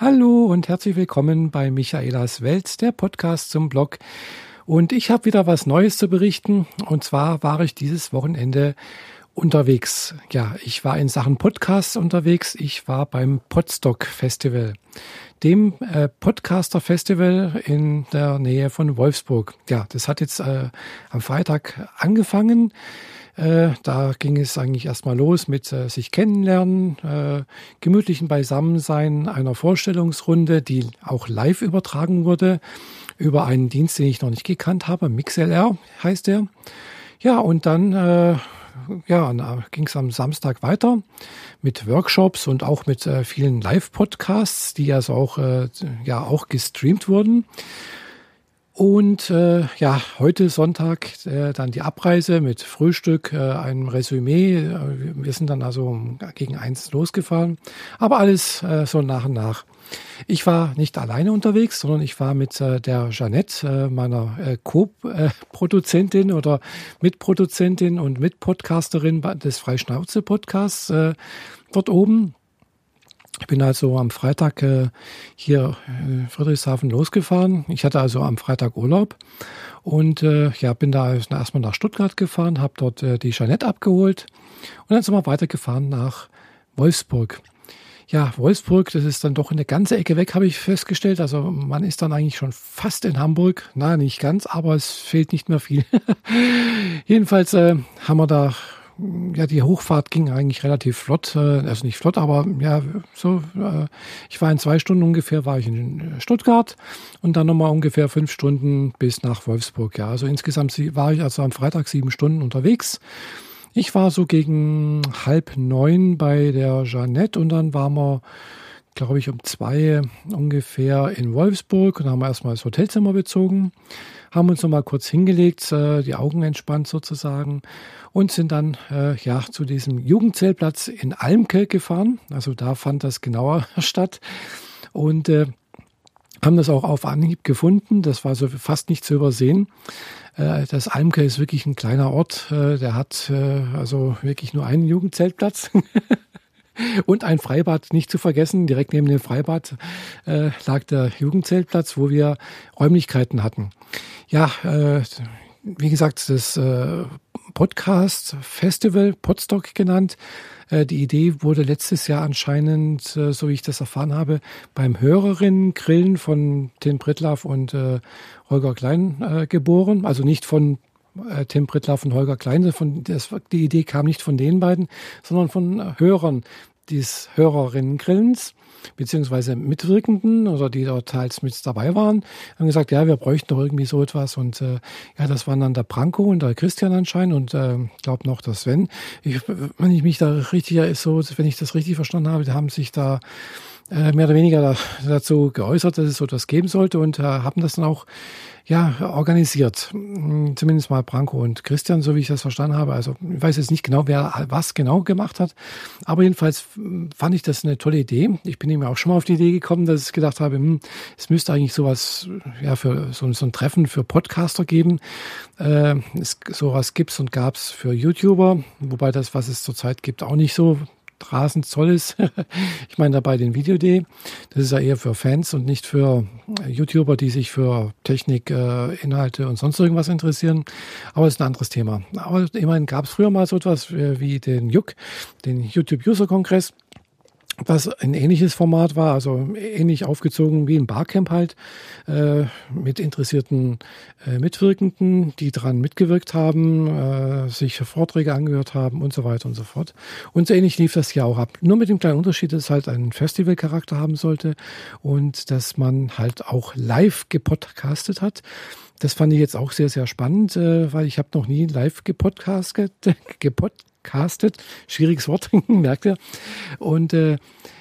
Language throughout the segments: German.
Hallo und herzlich willkommen bei Michaelas Welt, der Podcast zum Blog. Und ich habe wieder was Neues zu berichten. Und zwar war ich dieses Wochenende unterwegs. Ja, ich war in Sachen Podcasts unterwegs. Ich war beim Podstock Festival, dem äh, Podcaster Festival in der Nähe von Wolfsburg. Ja, das hat jetzt äh, am Freitag angefangen. Äh, da ging es eigentlich erstmal los mit äh, sich kennenlernen, äh, gemütlichen Beisammensein einer Vorstellungsrunde, die auch live übertragen wurde über einen Dienst, den ich noch nicht gekannt habe. MixLR heißt der. Ja, und dann äh, ja, ging es am Samstag weiter mit Workshops und auch mit äh, vielen Live-Podcasts, die also auch, äh, ja, auch gestreamt wurden. Und äh, ja, heute Sonntag äh, dann die Abreise mit Frühstück, äh, einem Resümee. Äh, wir sind dann also gegen eins losgefahren, aber alles äh, so nach und nach. Ich war nicht alleine unterwegs, sondern ich war mit äh, der Jeannette, äh, meiner äh, Co-Produzentin oder Mitproduzentin und Mitpodcasterin des Freischnauze-Podcasts äh, dort oben. Ich bin also am Freitag äh, hier äh, Friedrichshafen losgefahren. Ich hatte also am Freitag Urlaub und äh, ja, bin da erstmal nach Stuttgart gefahren, habe dort äh, die Jeanette abgeholt und dann sind wir weitergefahren nach Wolfsburg. Ja, Wolfsburg, das ist dann doch eine ganze Ecke weg, habe ich festgestellt. Also man ist dann eigentlich schon fast in Hamburg. Na, nicht ganz, aber es fehlt nicht mehr viel. Jedenfalls äh, haben wir da ja, die Hochfahrt ging eigentlich relativ flott, äh, also nicht flott, aber ja, so, äh, ich war in zwei Stunden ungefähr, war ich in Stuttgart und dann nochmal ungefähr fünf Stunden bis nach Wolfsburg, ja. Also insgesamt war ich also am Freitag sieben Stunden unterwegs. Ich war so gegen halb neun bei der Jeannette und dann waren wir, glaube ich, um zwei ungefähr in Wolfsburg und haben erstmal das Hotelzimmer bezogen haben uns nochmal kurz hingelegt, äh, die Augen entspannt sozusagen und sind dann äh, ja zu diesem Jugendzeltplatz in Almke gefahren. Also da fand das genauer statt und äh, haben das auch auf Anhieb gefunden. Das war so fast nicht zu übersehen. Äh, das Almke ist wirklich ein kleiner Ort. Der hat also wirklich nur einen Jugendzeltplatz. Und ein Freibad nicht zu vergessen. Direkt neben dem Freibad äh, lag der Jugendzeltplatz, wo wir Räumlichkeiten hatten. Ja, äh, wie gesagt, das äh, Podcast Festival, Podstock genannt. Äh, die Idee wurde letztes Jahr anscheinend, äh, so wie ich das erfahren habe, beim Hörerinnen-Grillen von Tim Pritlaff und äh, Holger Klein äh, geboren. Also nicht von äh, Tim Prittlaff und Holger Klein. Von, das, die Idee kam nicht von den beiden, sondern von Hörern des Hörerinnen-Grillens beziehungsweise Mitwirkenden oder die dort teils mit dabei waren, haben gesagt, ja, wir bräuchten doch irgendwie so etwas. Und äh, ja, das waren dann der Branko und der Christian anscheinend und äh, glaube noch der Sven. Ich, wenn ich mich da richtig so, wenn ich das richtig verstanden habe, die haben sich da äh, mehr oder weniger dazu geäußert, dass es so etwas geben sollte und äh, haben das dann auch ja, organisiert. Hm, zumindest mal Branko und Christian, so wie ich das verstanden habe. Also ich weiß jetzt nicht genau, wer was genau gemacht hat. Aber jedenfalls fand ich das eine tolle Idee. Ich bin eben auch schon mal auf die Idee gekommen, dass ich gedacht habe, hm, es müsste eigentlich sowas, ja, für so, so ein Treffen für Podcaster geben. Äh, es, sowas gibt's und gab's für YouTuber, wobei das, was es zurzeit gibt, auch nicht so ist. ich meine dabei den Video.de. Das ist ja eher für Fans und nicht für äh, YouTuber, die sich für Technik, äh, Inhalte und sonst irgendwas interessieren. Aber das ist ein anderes Thema. Aber immerhin gab es früher mal so etwas wie den JUK, den YouTube User Kongress was ein ähnliches Format war, also ähnlich aufgezogen wie ein Barcamp halt, äh, mit interessierten äh, Mitwirkenden, die dran mitgewirkt haben, äh, sich Vorträge angehört haben und so weiter und so fort. Und so ähnlich lief das hier auch ab. Nur mit dem kleinen Unterschied, dass es halt einen Festivalcharakter haben sollte und dass man halt auch live gepodcastet hat. Das fand ich jetzt auch sehr, sehr spannend, äh, weil ich habe noch nie live gepodcastet, gepod castet. Schwieriges Wort, merkt ihr. Und äh,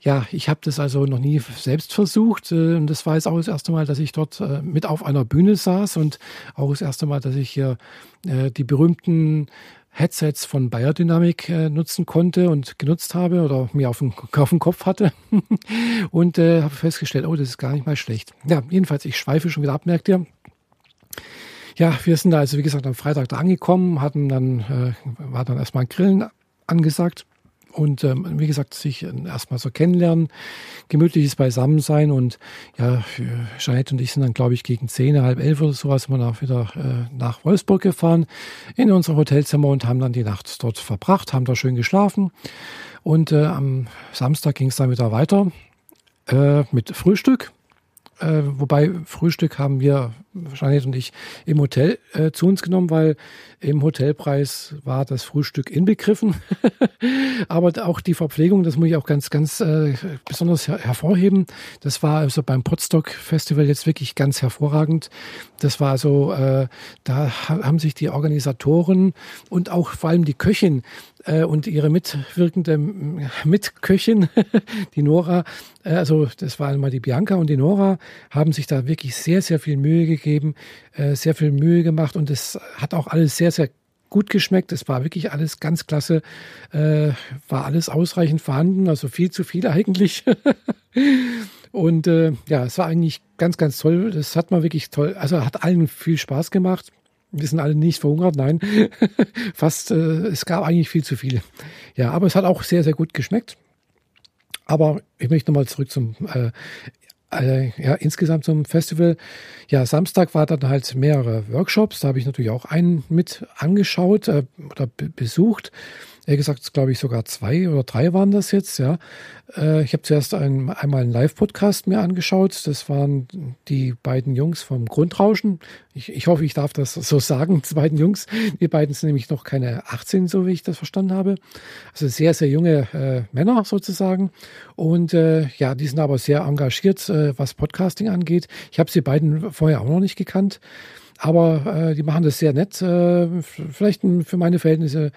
ja, ich habe das also noch nie selbst versucht. Äh, und das war jetzt auch das erste Mal, dass ich dort äh, mit auf einer Bühne saß und auch das erste Mal, dass ich hier äh, die berühmten Headsets von Biodynamic äh, nutzen konnte und genutzt habe oder mir auf dem, auf dem Kopf hatte und äh, habe festgestellt, oh, das ist gar nicht mal schlecht. Ja, jedenfalls, ich schweife schon wieder ab, merkt ihr. Ja, wir sind da also, wie gesagt, am Freitag da angekommen, hatten dann, äh, war dann erstmal ein Grillen angesagt. und ähm, wie gesagt, sich erstmal so kennenlernen, gemütliches Beisammensein und ja, Jeanette und ich sind dann, glaube ich, gegen zehn, halb elf oder sowas immer nach, wieder äh, nach Wolfsburg gefahren in unser Hotelzimmer und haben dann die Nacht dort verbracht, haben da schön geschlafen und äh, am Samstag ging es dann wieder weiter äh, mit Frühstück. Äh, wobei Frühstück haben wir, Janet und ich, im Hotel äh, zu uns genommen, weil im Hotelpreis war das Frühstück inbegriffen. Aber auch die Verpflegung, das muss ich auch ganz, ganz äh, besonders her hervorheben. Das war also beim Potsdok Festival jetzt wirklich ganz hervorragend. Das war also, äh, da haben sich die Organisatoren und auch vor allem die Köchin äh, und ihre mitwirkende Mitköchin, die Nora, äh, also das war einmal die Bianca und die Nora, haben sich da wirklich sehr, sehr viel Mühe gegeben, äh, sehr viel Mühe gemacht und es hat auch alles sehr, sehr gut geschmeckt. Es war wirklich alles ganz klasse, äh, war alles ausreichend vorhanden, also viel zu viel eigentlich. und äh, ja, es war eigentlich ganz, ganz toll. Das hat man wirklich toll, also hat allen viel Spaß gemacht. Wir sind alle nicht verhungert, nein. Fast, äh, es gab eigentlich viel zu viel. Ja, aber es hat auch sehr, sehr gut geschmeckt. Aber ich möchte nochmal zurück zum, äh, äh, ja, insgesamt zum Festival. Ja, Samstag war dann halt mehrere Workshops. Da habe ich natürlich auch einen mit angeschaut äh, oder besucht eher gesagt, glaube ich, sogar zwei oder drei waren das jetzt, ja. Äh, ich habe zuerst ein, einmal einen Live-Podcast mir angeschaut. Das waren die beiden Jungs vom Grundrauschen. Ich, ich hoffe, ich darf das so sagen, die beiden Jungs. Die beiden sind nämlich noch keine 18, so wie ich das verstanden habe. Also sehr, sehr junge äh, Männer sozusagen. Und äh, ja, die sind aber sehr engagiert, äh, was Podcasting angeht. Ich habe sie beiden vorher auch noch nicht gekannt. Aber äh, die machen das sehr nett. Äh, vielleicht für meine Verhältnisse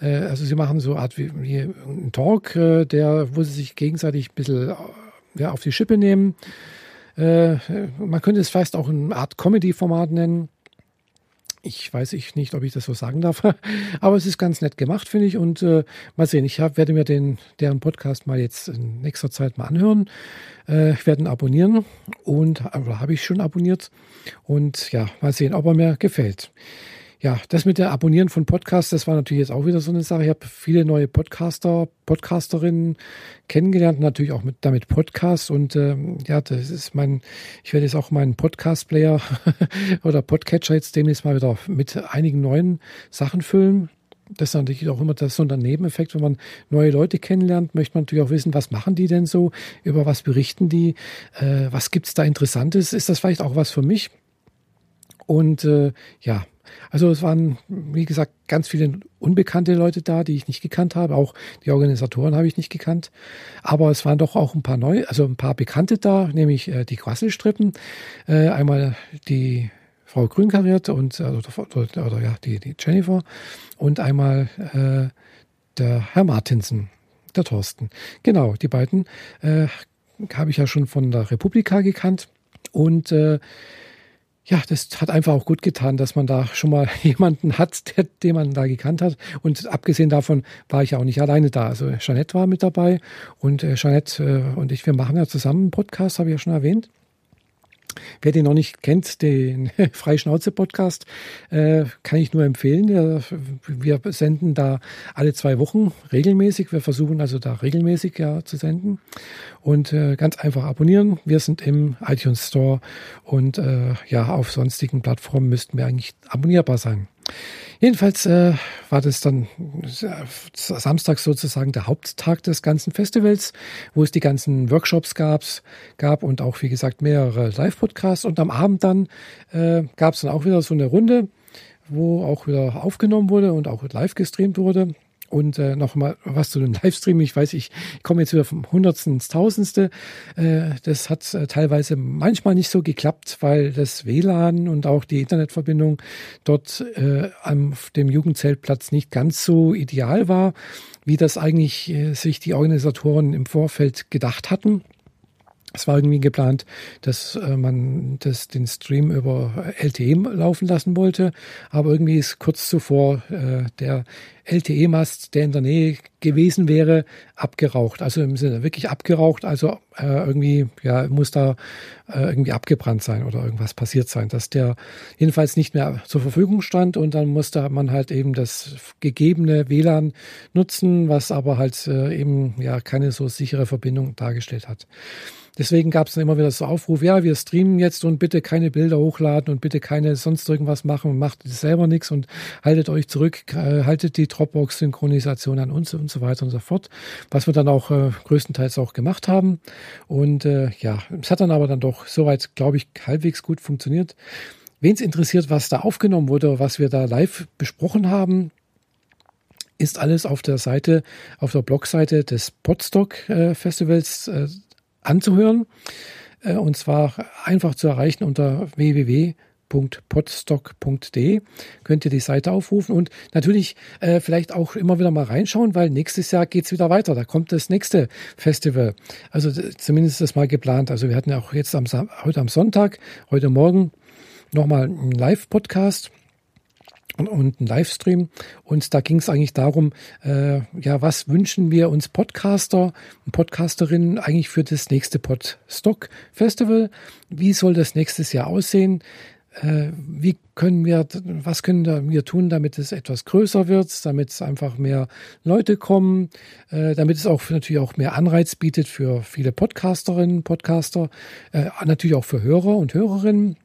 äh, also sie machen so eine Art wie, wie einen Talk, äh, der, wo sie sich gegenseitig ein bisschen äh, ja, auf die Schippe nehmen. Äh, man könnte es fast auch eine Art Comedy-Format nennen. Ich weiß ich nicht, ob ich das so sagen darf, aber es ist ganz nett gemacht, finde ich. Und äh, mal sehen, ich hab, werde mir den, deren Podcast mal jetzt in nächster Zeit mal anhören. Äh, ich werde ihn abonnieren und habe ich schon abonniert. Und ja, mal sehen, ob er mir gefällt. Ja, das mit der Abonnieren von Podcasts, das war natürlich jetzt auch wieder so eine Sache. Ich habe viele neue Podcaster, Podcasterinnen kennengelernt, natürlich auch mit damit Podcasts und ähm, ja, das ist mein, ich werde jetzt auch meinen Podcast-Player oder Podcatcher jetzt demnächst mal wieder mit einigen neuen Sachen füllen. Das ist natürlich auch immer das so ein Nebeneffekt, wenn man neue Leute kennenlernt, möchte man natürlich auch wissen, was machen die denn so, über was berichten die, äh, was gibt's da Interessantes, ist das vielleicht auch was für mich? Und äh, ja, also es waren, wie gesagt, ganz viele unbekannte Leute da, die ich nicht gekannt habe. Auch die Organisatoren habe ich nicht gekannt. Aber es waren doch auch ein paar neue, also ein paar Bekannte da, nämlich äh, die Quasselstrippen. Äh, einmal die Frau Grünkariert und oder, oder, oder, ja, die, die Jennifer und einmal äh, der Herr Martinsen, der Thorsten. Genau, die beiden äh, habe ich ja schon von der Republika gekannt. Und äh, ja, das hat einfach auch gut getan, dass man da schon mal jemanden hat, der, den man da gekannt hat. Und abgesehen davon war ich auch nicht alleine da. Also Jeanette war mit dabei und äh, Jeanette äh, und ich, wir machen ja zusammen einen Podcast, habe ich ja schon erwähnt. Wer den noch nicht kennt, den Freischnauze-Podcast, äh, kann ich nur empfehlen. Wir senden da alle zwei Wochen regelmäßig. Wir versuchen also da regelmäßig ja zu senden. Und äh, ganz einfach abonnieren. Wir sind im iTunes Store und äh, ja, auf sonstigen Plattformen müssten wir eigentlich abonnierbar sein. Jedenfalls äh, war das dann äh, Samstag sozusagen der Haupttag des ganzen Festivals, wo es die ganzen Workshops gab, gab und auch, wie gesagt, mehrere Live-Podcasts. Und am Abend dann äh, gab es dann auch wieder so eine Runde, wo auch wieder aufgenommen wurde und auch live gestreamt wurde. Und äh, nochmal was zu den Livestream. Ich weiß, ich komme jetzt wieder vom Hundertsten ins Tausendste. Äh, das hat äh, teilweise manchmal nicht so geklappt, weil das WLAN und auch die Internetverbindung dort äh, am dem Jugendzeltplatz nicht ganz so ideal war, wie das eigentlich äh, sich die Organisatoren im Vorfeld gedacht hatten. Es war irgendwie geplant, dass äh, man das, den Stream über LTE laufen lassen wollte, aber irgendwie ist kurz zuvor äh, der LTE-Mast, der in der Nähe gewesen wäre, abgeraucht. Also im Sinne wirklich abgeraucht, also äh, irgendwie, ja, muss da äh, irgendwie abgebrannt sein oder irgendwas passiert sein, dass der jedenfalls nicht mehr zur Verfügung stand und dann musste man halt eben das gegebene WLAN nutzen, was aber halt äh, eben ja keine so sichere Verbindung dargestellt hat. Deswegen gab es dann immer wieder so Aufruf, ja, wir streamen jetzt und bitte keine Bilder hochladen und bitte keine sonst irgendwas machen, macht selber nichts und haltet euch zurück, äh, haltet die Dropbox-Synchronisation an uns und so weiter und so fort, was wir dann auch äh, größtenteils auch gemacht haben. Und äh, ja, es hat dann aber dann doch soweit, glaube ich, halbwegs gut funktioniert. Wen es interessiert, was da aufgenommen wurde, was wir da live besprochen haben, ist alles auf der Seite, auf der Blogseite des Podstock äh, Festivals äh, anzuhören. Äh, und zwar einfach zu erreichen unter www.podstock.de könnt ihr die Seite aufrufen und natürlich äh, vielleicht auch immer wieder mal reinschauen, weil nächstes Jahr geht's wieder weiter. Da kommt das nächste Festival. Also zumindest das mal geplant. Also wir hatten ja auch jetzt am, heute am Sonntag, heute Morgen nochmal einen Live-Podcast und, und ein Livestream. Und da ging es eigentlich darum, äh, ja, was wünschen wir uns Podcaster und Podcasterinnen eigentlich für das nächste Podstock Festival? Wie soll das nächstes Jahr aussehen? Äh, wie können wir, was können wir tun, damit es etwas größer wird, damit es einfach mehr Leute kommen, äh, damit es auch natürlich auch mehr Anreiz bietet für viele Podcasterinnen, Podcaster, äh, natürlich auch für Hörer und Hörerinnen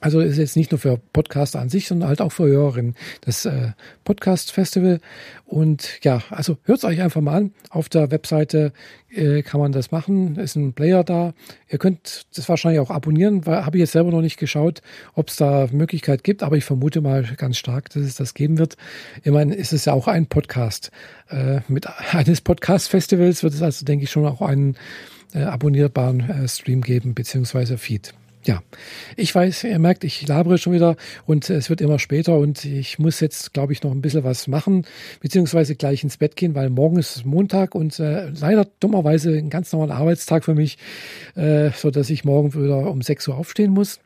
also ist jetzt nicht nur für Podcaster an sich, sondern halt auch für Hörerinnen das äh, Podcast Festival. Und ja, also hört es euch einfach mal an. Auf der Webseite äh, kann man das machen. Ist ein Player da. Ihr könnt das wahrscheinlich auch abonnieren, weil habe ich jetzt selber noch nicht geschaut, ob es da Möglichkeit gibt. Aber ich vermute mal ganz stark, dass es das geben wird. Ich meine, ist es ja auch ein Podcast. Äh, mit eines Podcast Festivals wird es also, denke ich, schon auch einen äh, abonnierbaren äh, Stream geben, beziehungsweise Feed ja, ich weiß, ihr merkt, ich labere schon wieder und es wird immer später und ich muss jetzt, glaube ich, noch ein bisschen was machen, beziehungsweise gleich ins Bett gehen, weil morgen ist Montag und äh, leider dummerweise ein ganz normaler Arbeitstag für mich, äh, so dass ich morgen wieder um 6 Uhr aufstehen muss.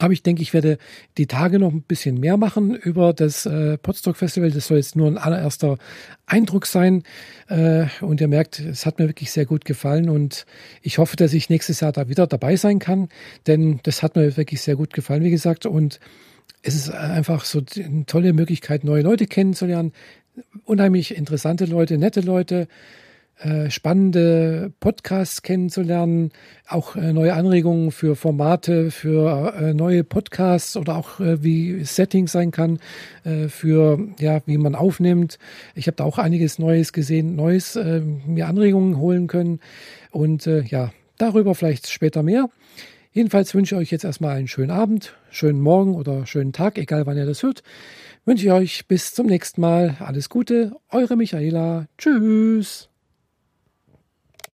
Aber ich denke, ich werde die Tage noch ein bisschen mehr machen über das äh, Podstock Festival. Das soll jetzt nur ein allererster Eindruck sein. Äh, und ihr merkt, es hat mir wirklich sehr gut gefallen. Und ich hoffe, dass ich nächstes Jahr da wieder dabei sein kann. Denn das hat mir wirklich sehr gut gefallen, wie gesagt. Und es ist einfach so eine tolle Möglichkeit, neue Leute kennenzulernen. Unheimlich interessante Leute, nette Leute. Äh, spannende Podcasts kennenzulernen, auch äh, neue Anregungen für Formate, für äh, neue Podcasts oder auch wie Settings sein kann, für ja, wie man aufnimmt. Ich habe da auch einiges Neues gesehen, Neues mir Anregungen holen können und ja, darüber vielleicht später mehr. Jedenfalls wünsche ich euch jetzt erstmal einen schönen Abend, schönen Morgen oder schönen Tag, egal wann ihr das hört. Wünsche ich euch bis zum nächsten Mal alles Gute, eure Michaela. Tschüss.